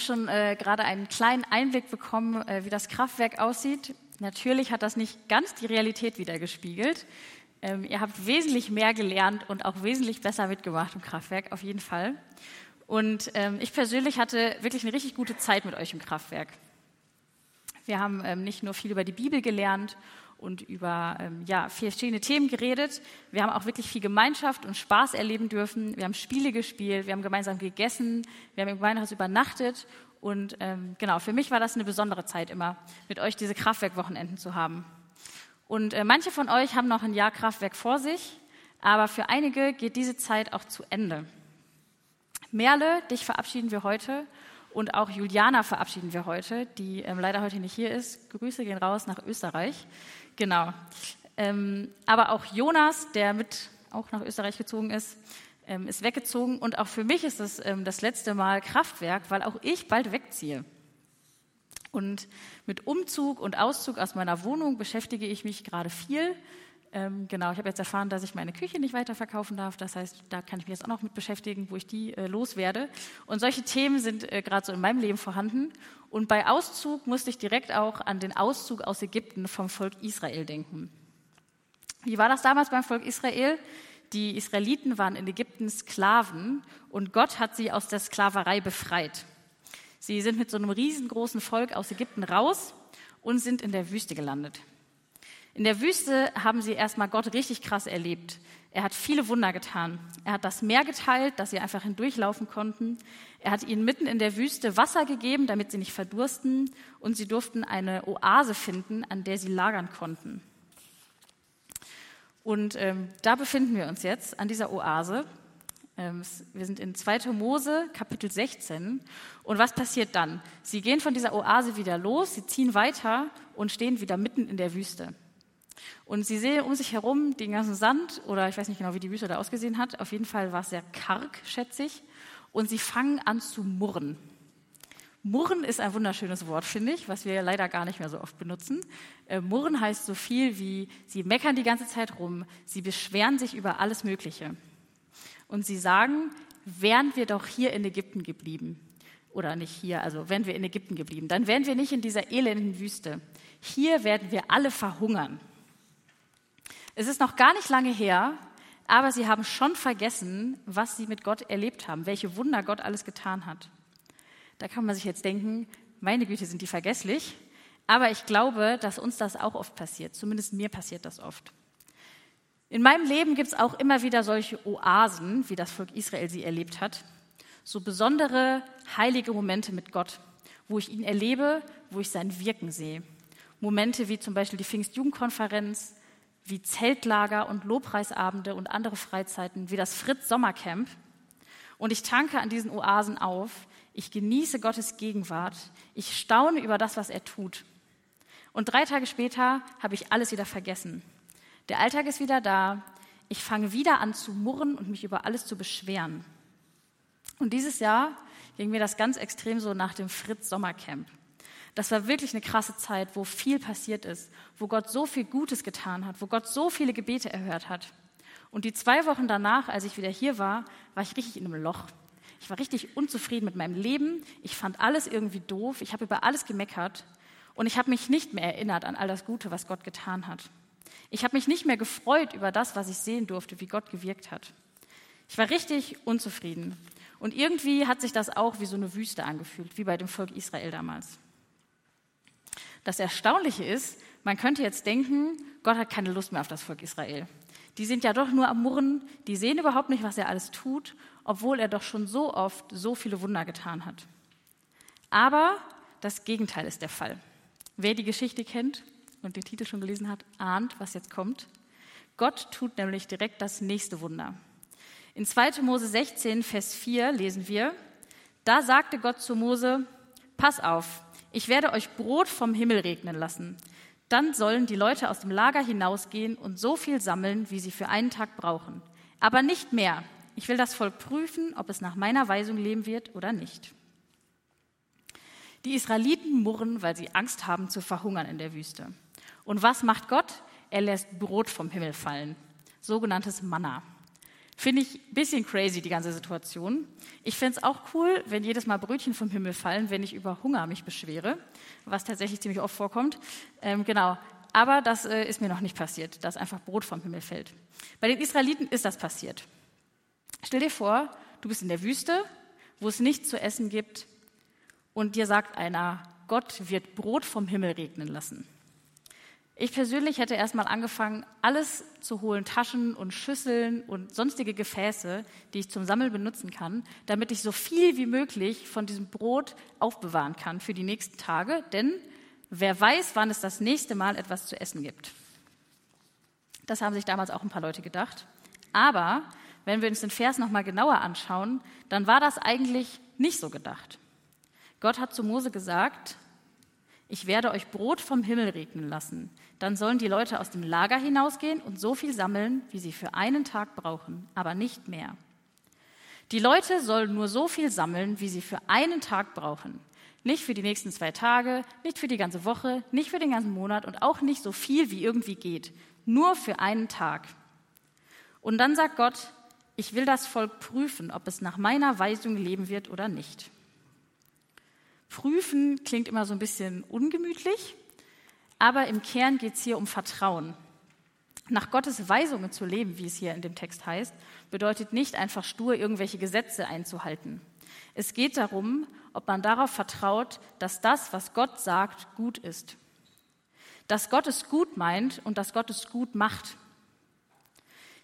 Haben schon äh, gerade einen kleinen Einblick bekommen, äh, wie das Kraftwerk aussieht. Natürlich hat das nicht ganz die Realität wiedergespiegelt. Ähm, ihr habt wesentlich mehr gelernt und auch wesentlich besser mitgemacht im Kraftwerk, auf jeden Fall. Und ähm, ich persönlich hatte wirklich eine richtig gute Zeit mit euch im Kraftwerk. Wir haben ähm, nicht nur viel über die Bibel gelernt und über ähm, ja, verschiedene Themen geredet. Wir haben auch wirklich viel Gemeinschaft und Spaß erleben dürfen. Wir haben Spiele gespielt, wir haben gemeinsam gegessen, wir haben im Gemeindehaus übernachtet. Und ähm, genau, für mich war das eine besondere Zeit immer, mit euch diese Kraftwerkwochenenden zu haben. Und äh, manche von euch haben noch ein Jahr Kraftwerk vor sich, aber für einige geht diese Zeit auch zu Ende. Merle, dich verabschieden wir heute und auch Juliana verabschieden wir heute, die ähm, leider heute nicht hier ist. Grüße gehen raus nach Österreich. Genau. Ähm, aber auch Jonas, der mit auch nach Österreich gezogen ist, ähm, ist weggezogen. Und auch für mich ist es ähm, das letzte Mal Kraftwerk, weil auch ich bald wegziehe. Und mit Umzug und Auszug aus meiner Wohnung beschäftige ich mich gerade viel. Ähm, genau, ich habe jetzt erfahren, dass ich meine Küche nicht weiterverkaufen darf. Das heißt, da kann ich mich jetzt auch noch mit beschäftigen, wo ich die äh, loswerde. Und solche Themen sind äh, gerade so in meinem Leben vorhanden. Und bei Auszug musste ich direkt auch an den Auszug aus Ägypten vom Volk Israel denken. Wie war das damals beim Volk Israel? Die Israeliten waren in Ägypten Sklaven und Gott hat sie aus der Sklaverei befreit. Sie sind mit so einem riesengroßen Volk aus Ägypten raus und sind in der Wüste gelandet. In der Wüste haben sie erstmal Gott richtig krass erlebt. Er hat viele Wunder getan. Er hat das Meer geteilt, dass sie einfach hindurchlaufen konnten. Er hat ihnen mitten in der Wüste Wasser gegeben, damit sie nicht verdursten. Und sie durften eine Oase finden, an der sie lagern konnten. Und ähm, da befinden wir uns jetzt, an dieser Oase. Ähm, wir sind in 2. Mose, Kapitel 16. Und was passiert dann? Sie gehen von dieser Oase wieder los, sie ziehen weiter und stehen wieder mitten in der Wüste. Und sie sehen um sich herum den ganzen Sand, oder ich weiß nicht genau, wie die Wüste da ausgesehen hat. Auf jeden Fall war es sehr karg, schätze ich. Und sie fangen an zu murren. Murren ist ein wunderschönes Wort, finde ich, was wir leider gar nicht mehr so oft benutzen. Äh, murren heißt so viel wie, sie meckern die ganze Zeit rum, sie beschweren sich über alles Mögliche. Und sie sagen, wären wir doch hier in Ägypten geblieben. Oder nicht hier, also wären wir in Ägypten geblieben, dann wären wir nicht in dieser elenden Wüste. Hier werden wir alle verhungern. Es ist noch gar nicht lange her, aber sie haben schon vergessen, was sie mit Gott erlebt haben, welche Wunder Gott alles getan hat. Da kann man sich jetzt denken, meine Güte, sind die vergesslich. Aber ich glaube, dass uns das auch oft passiert. Zumindest mir passiert das oft. In meinem Leben gibt es auch immer wieder solche Oasen, wie das Volk Israel sie erlebt hat. So besondere, heilige Momente mit Gott, wo ich ihn erlebe, wo ich sein Wirken sehe. Momente wie zum Beispiel die Pfingstjugendkonferenz, wie Zeltlager und Lobpreisabende und andere Freizeiten, wie das Fritz Sommercamp. Und ich tanke an diesen Oasen auf. Ich genieße Gottes Gegenwart. Ich staune über das, was er tut. Und drei Tage später habe ich alles wieder vergessen. Der Alltag ist wieder da. Ich fange wieder an zu murren und mich über alles zu beschweren. Und dieses Jahr ging mir das ganz extrem so nach dem Fritz Sommercamp. Das war wirklich eine krasse Zeit, wo viel passiert ist, wo Gott so viel Gutes getan hat, wo Gott so viele Gebete erhört hat. Und die zwei Wochen danach, als ich wieder hier war, war ich richtig in einem Loch. Ich war richtig unzufrieden mit meinem Leben. Ich fand alles irgendwie doof. Ich habe über alles gemeckert. Und ich habe mich nicht mehr erinnert an all das Gute, was Gott getan hat. Ich habe mich nicht mehr gefreut über das, was ich sehen durfte, wie Gott gewirkt hat. Ich war richtig unzufrieden. Und irgendwie hat sich das auch wie so eine Wüste angefühlt, wie bei dem Volk Israel damals. Das Erstaunliche ist, man könnte jetzt denken, Gott hat keine Lust mehr auf das Volk Israel. Die sind ja doch nur am Murren, die sehen überhaupt nicht, was er alles tut, obwohl er doch schon so oft so viele Wunder getan hat. Aber das Gegenteil ist der Fall. Wer die Geschichte kennt und den Titel schon gelesen hat, ahnt, was jetzt kommt. Gott tut nämlich direkt das nächste Wunder. In 2. Mose 16, Vers 4 lesen wir, Da sagte Gott zu Mose, Pass auf, ich werde euch Brot vom Himmel regnen lassen. Dann sollen die Leute aus dem Lager hinausgehen und so viel sammeln, wie sie für einen Tag brauchen. Aber nicht mehr. Ich will das Volk prüfen, ob es nach meiner Weisung leben wird oder nicht. Die Israeliten murren, weil sie Angst haben zu verhungern in der Wüste. Und was macht Gott? Er lässt Brot vom Himmel fallen, sogenanntes Manna. Finde ich ein bisschen crazy, die ganze Situation. Ich fände es auch cool, wenn jedes Mal Brötchen vom Himmel fallen, wenn ich über Hunger mich beschwere, was tatsächlich ziemlich oft vorkommt. Ähm, genau. Aber das äh, ist mir noch nicht passiert, dass einfach Brot vom Himmel fällt. Bei den Israeliten ist das passiert. Stell dir vor, du bist in der Wüste, wo es nichts zu essen gibt, und dir sagt einer, Gott wird Brot vom Himmel regnen lassen. Ich persönlich hätte erstmal angefangen, alles zu holen, Taschen und Schüsseln und sonstige Gefäße, die ich zum Sammeln benutzen kann, damit ich so viel wie möglich von diesem Brot aufbewahren kann für die nächsten Tage, denn wer weiß, wann es das nächste Mal etwas zu essen gibt. Das haben sich damals auch ein paar Leute gedacht. Aber wenn wir uns den Vers nochmal genauer anschauen, dann war das eigentlich nicht so gedacht. Gott hat zu Mose gesagt, ich werde euch Brot vom Himmel regnen lassen. Dann sollen die Leute aus dem Lager hinausgehen und so viel sammeln, wie sie für einen Tag brauchen, aber nicht mehr. Die Leute sollen nur so viel sammeln, wie sie für einen Tag brauchen. Nicht für die nächsten zwei Tage, nicht für die ganze Woche, nicht für den ganzen Monat und auch nicht so viel, wie irgendwie geht. Nur für einen Tag. Und dann sagt Gott, ich will das Volk prüfen, ob es nach meiner Weisung leben wird oder nicht. Prüfen klingt immer so ein bisschen ungemütlich, aber im Kern geht es hier um Vertrauen. Nach Gottes Weisungen zu leben, wie es hier in dem Text heißt, bedeutet nicht einfach stur irgendwelche Gesetze einzuhalten. Es geht darum, ob man darauf vertraut, dass das, was Gott sagt, gut ist. Dass Gott es gut meint und dass Gott es gut macht.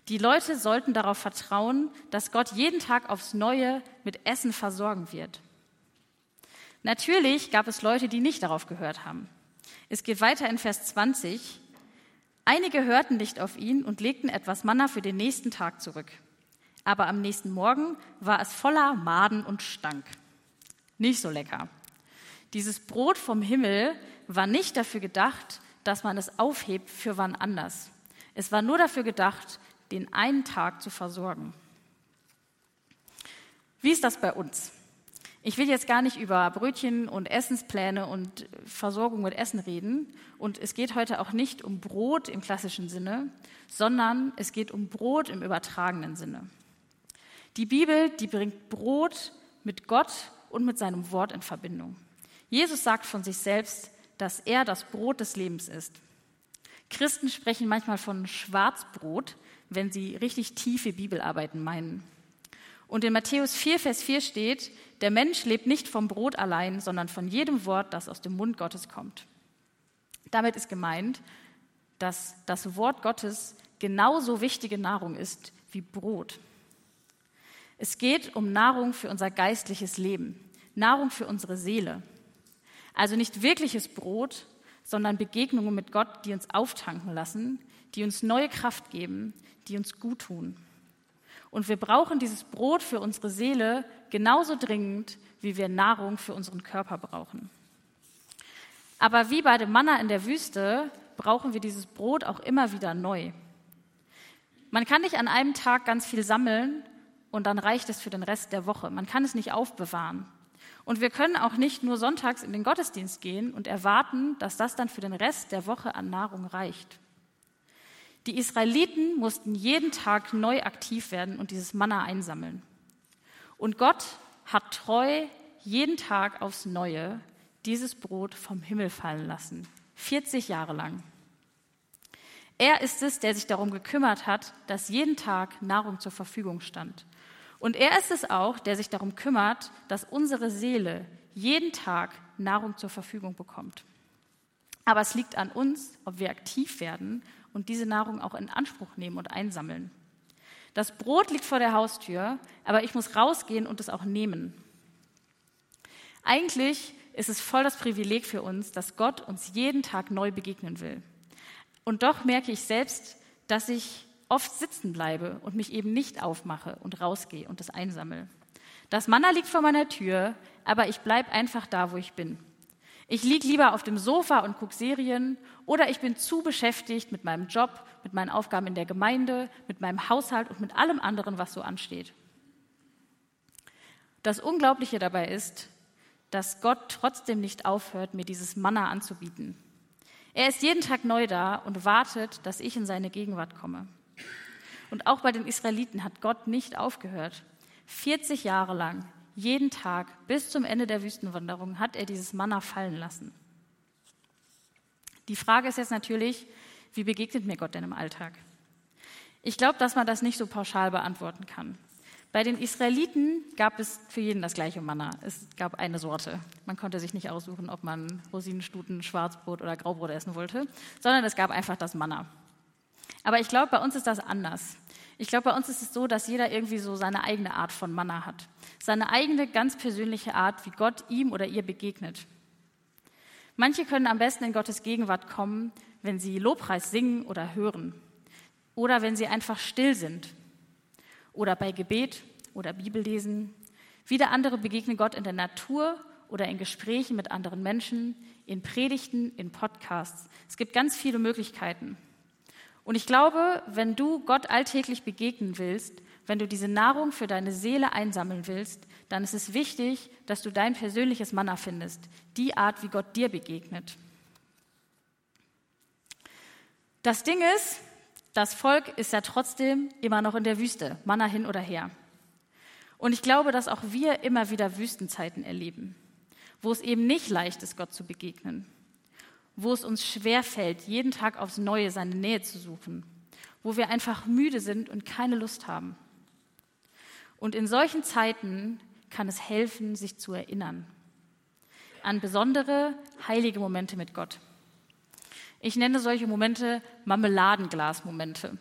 Die Leute sollten darauf vertrauen, dass Gott jeden Tag aufs Neue mit Essen versorgen wird. Natürlich gab es Leute, die nicht darauf gehört haben. Es geht weiter in Vers 20. Einige hörten nicht auf ihn und legten etwas Manna für den nächsten Tag zurück. Aber am nächsten Morgen war es voller Maden und Stank. Nicht so lecker. Dieses Brot vom Himmel war nicht dafür gedacht, dass man es aufhebt für wann anders. Es war nur dafür gedacht, den einen Tag zu versorgen. Wie ist das bei uns? Ich will jetzt gar nicht über Brötchen und Essenspläne und Versorgung mit Essen reden. Und es geht heute auch nicht um Brot im klassischen Sinne, sondern es geht um Brot im übertragenen Sinne. Die Bibel, die bringt Brot mit Gott und mit seinem Wort in Verbindung. Jesus sagt von sich selbst, dass er das Brot des Lebens ist. Christen sprechen manchmal von Schwarzbrot, wenn sie richtig tiefe Bibelarbeiten meinen. Und in Matthäus 4, Vers 4 steht, der Mensch lebt nicht vom Brot allein, sondern von jedem Wort, das aus dem Mund Gottes kommt. Damit ist gemeint, dass das Wort Gottes genauso wichtige Nahrung ist wie Brot. Es geht um Nahrung für unser geistliches Leben, Nahrung für unsere Seele. Also nicht wirkliches Brot, sondern Begegnungen mit Gott, die uns auftanken lassen, die uns neue Kraft geben, die uns gut tun. Und wir brauchen dieses Brot für unsere Seele genauso dringend, wie wir Nahrung für unseren Körper brauchen. Aber wie bei dem Manna in der Wüste brauchen wir dieses Brot auch immer wieder neu. Man kann nicht an einem Tag ganz viel sammeln und dann reicht es für den Rest der Woche. Man kann es nicht aufbewahren. Und wir können auch nicht nur sonntags in den Gottesdienst gehen und erwarten, dass das dann für den Rest der Woche an Nahrung reicht. Die Israeliten mussten jeden Tag neu aktiv werden und dieses Manna einsammeln. Und Gott hat treu jeden Tag aufs Neue dieses Brot vom Himmel fallen lassen. 40 Jahre lang. Er ist es, der sich darum gekümmert hat, dass jeden Tag Nahrung zur Verfügung stand. Und er ist es auch, der sich darum kümmert, dass unsere Seele jeden Tag Nahrung zur Verfügung bekommt. Aber es liegt an uns, ob wir aktiv werden und diese Nahrung auch in Anspruch nehmen und einsammeln. Das Brot liegt vor der Haustür, aber ich muss rausgehen und es auch nehmen. Eigentlich ist es voll das Privileg für uns, dass Gott uns jeden Tag neu begegnen will. Und doch merke ich selbst, dass ich oft sitzen bleibe und mich eben nicht aufmache und rausgehe und es einsammle. Das Manna liegt vor meiner Tür, aber ich bleibe einfach da, wo ich bin. Ich liege lieber auf dem Sofa und gucke Serien oder ich bin zu beschäftigt mit meinem Job, mit meinen Aufgaben in der Gemeinde, mit meinem Haushalt und mit allem anderen, was so ansteht. Das Unglaubliche dabei ist, dass Gott trotzdem nicht aufhört, mir dieses Manna anzubieten. Er ist jeden Tag neu da und wartet, dass ich in seine Gegenwart komme. Und auch bei den Israeliten hat Gott nicht aufgehört. 40 Jahre lang jeden Tag bis zum Ende der Wüstenwanderung hat er dieses Manna fallen lassen. Die Frage ist jetzt natürlich, wie begegnet mir Gott denn im Alltag? Ich glaube, dass man das nicht so pauschal beantworten kann. Bei den Israeliten gab es für jeden das gleiche Manna. Es gab eine Sorte. Man konnte sich nicht aussuchen, ob man Rosinenstuten, Schwarzbrot oder Graubrot essen wollte, sondern es gab einfach das Manna. Aber ich glaube, bei uns ist das anders. Ich glaube, bei uns ist es so, dass jeder irgendwie so seine eigene Art von Manna hat. Seine eigene ganz persönliche Art, wie Gott ihm oder ihr begegnet. Manche können am besten in Gottes Gegenwart kommen, wenn sie Lobpreis singen oder hören. Oder wenn sie einfach still sind. Oder bei Gebet oder Bibellesen. Wieder andere begegnen Gott in der Natur oder in Gesprächen mit anderen Menschen, in Predigten, in Podcasts. Es gibt ganz viele Möglichkeiten. Und ich glaube, wenn du Gott alltäglich begegnen willst, wenn du diese Nahrung für deine Seele einsammeln willst, dann ist es wichtig, dass du dein persönliches Manna findest, die Art, wie Gott dir begegnet. Das Ding ist, das Volk ist ja trotzdem immer noch in der Wüste, Manna hin oder her. Und ich glaube, dass auch wir immer wieder Wüstenzeiten erleben, wo es eben nicht leicht ist, Gott zu begegnen wo es uns schwerfällt, jeden Tag aufs Neue seine Nähe zu suchen, wo wir einfach müde sind und keine Lust haben. Und in solchen Zeiten kann es helfen, sich zu erinnern an besondere, heilige Momente mit Gott. Ich nenne solche Momente Marmeladenglas-Momente,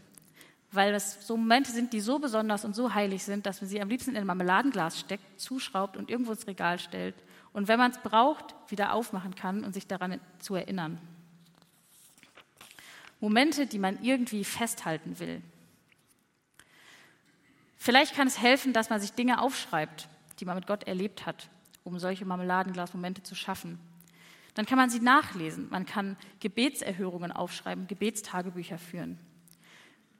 weil es so Momente sind, die so besonders und so heilig sind, dass man sie am liebsten in ein Marmeladenglas steckt, zuschraubt und irgendwo ins Regal stellt und wenn man es braucht, wieder aufmachen kann und sich daran zu erinnern. Momente, die man irgendwie festhalten will. Vielleicht kann es helfen, dass man sich Dinge aufschreibt, die man mit Gott erlebt hat, um solche Marmeladenglas-Momente zu schaffen. Dann kann man sie nachlesen. Man kann Gebetserhörungen aufschreiben, Gebetstagebücher führen.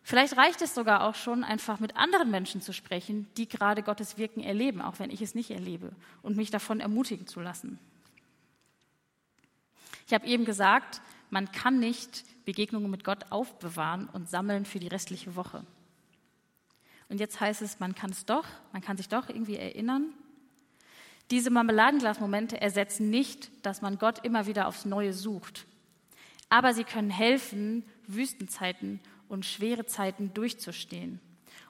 Vielleicht reicht es sogar auch schon, einfach mit anderen Menschen zu sprechen, die gerade Gottes Wirken erleben, auch wenn ich es nicht erlebe, und mich davon ermutigen zu lassen. Ich habe eben gesagt, man kann nicht Begegnungen mit Gott aufbewahren und sammeln für die restliche Woche. Und jetzt heißt es, man kann es doch, man kann sich doch irgendwie erinnern. Diese Marmeladenglasmomente ersetzen nicht, dass man Gott immer wieder aufs Neue sucht. Aber sie können helfen, Wüstenzeiten und schwere Zeiten durchzustehen.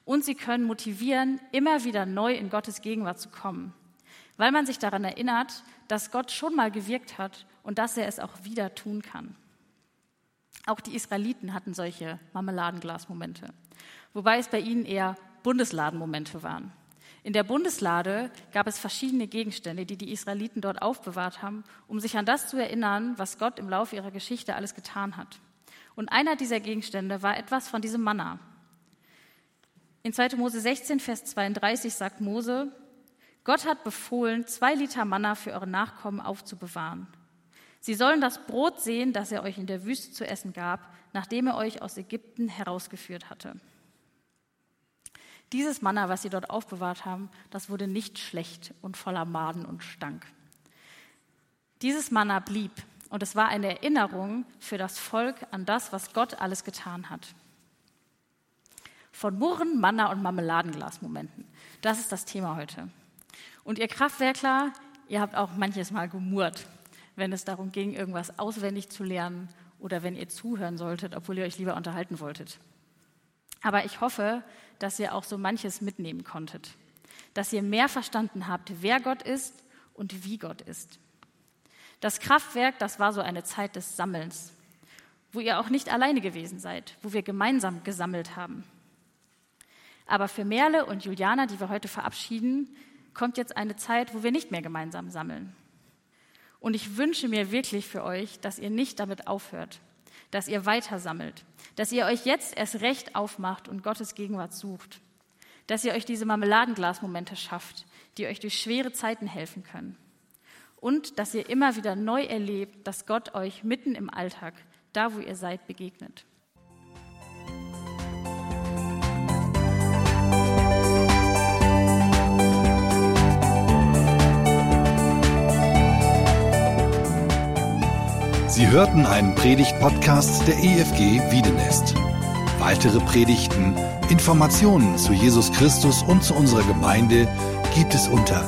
Und sie können motivieren, immer wieder neu in Gottes Gegenwart zu kommen, weil man sich daran erinnert, dass Gott schon mal gewirkt hat und dass er es auch wieder tun kann. Auch die Israeliten hatten solche Marmeladenglasmomente, wobei es bei ihnen eher Bundesladenmomente waren. In der Bundeslade gab es verschiedene Gegenstände, die die Israeliten dort aufbewahrt haben, um sich an das zu erinnern, was Gott im Laufe ihrer Geschichte alles getan hat. Und einer dieser Gegenstände war etwas von diesem Manna. In 2. Mose 16, Vers 32 sagt Mose, Gott hat befohlen, zwei Liter Manna für eure Nachkommen aufzubewahren. Sie sollen das Brot sehen, das er euch in der Wüste zu essen gab, nachdem er euch aus Ägypten herausgeführt hatte. Dieses Manna, was sie dort aufbewahrt haben, das wurde nicht schlecht und voller Maden und Stank. Dieses Manna blieb und es war eine Erinnerung für das Volk an das, was Gott alles getan hat. Von Murren, Manna und Marmeladenglasmomenten. Das ist das Thema heute. Und ihr Kraftwerkler, ihr habt auch manches Mal gemurrt, wenn es darum ging, irgendwas auswendig zu lernen oder wenn ihr zuhören solltet, obwohl ihr euch lieber unterhalten wolltet. Aber ich hoffe, dass ihr auch so manches mitnehmen konntet. Dass ihr mehr verstanden habt, wer Gott ist und wie Gott ist. Das Kraftwerk, das war so eine Zeit des Sammelns, wo ihr auch nicht alleine gewesen seid, wo wir gemeinsam gesammelt haben. Aber für Merle und Juliana, die wir heute verabschieden, kommt jetzt eine Zeit, wo wir nicht mehr gemeinsam sammeln. Und ich wünsche mir wirklich für euch, dass ihr nicht damit aufhört, dass ihr weiter sammelt, dass ihr euch jetzt erst recht aufmacht und Gottes Gegenwart sucht, dass ihr euch diese Marmeladenglasmomente schafft, die euch durch schwere Zeiten helfen können. Und dass ihr immer wieder neu erlebt, dass Gott euch mitten im Alltag, da wo ihr seid, begegnet. Sie hörten einen Predigt-Podcast der EFG Wiedenest. Weitere Predigten, Informationen zu Jesus Christus und zu unserer Gemeinde gibt es unter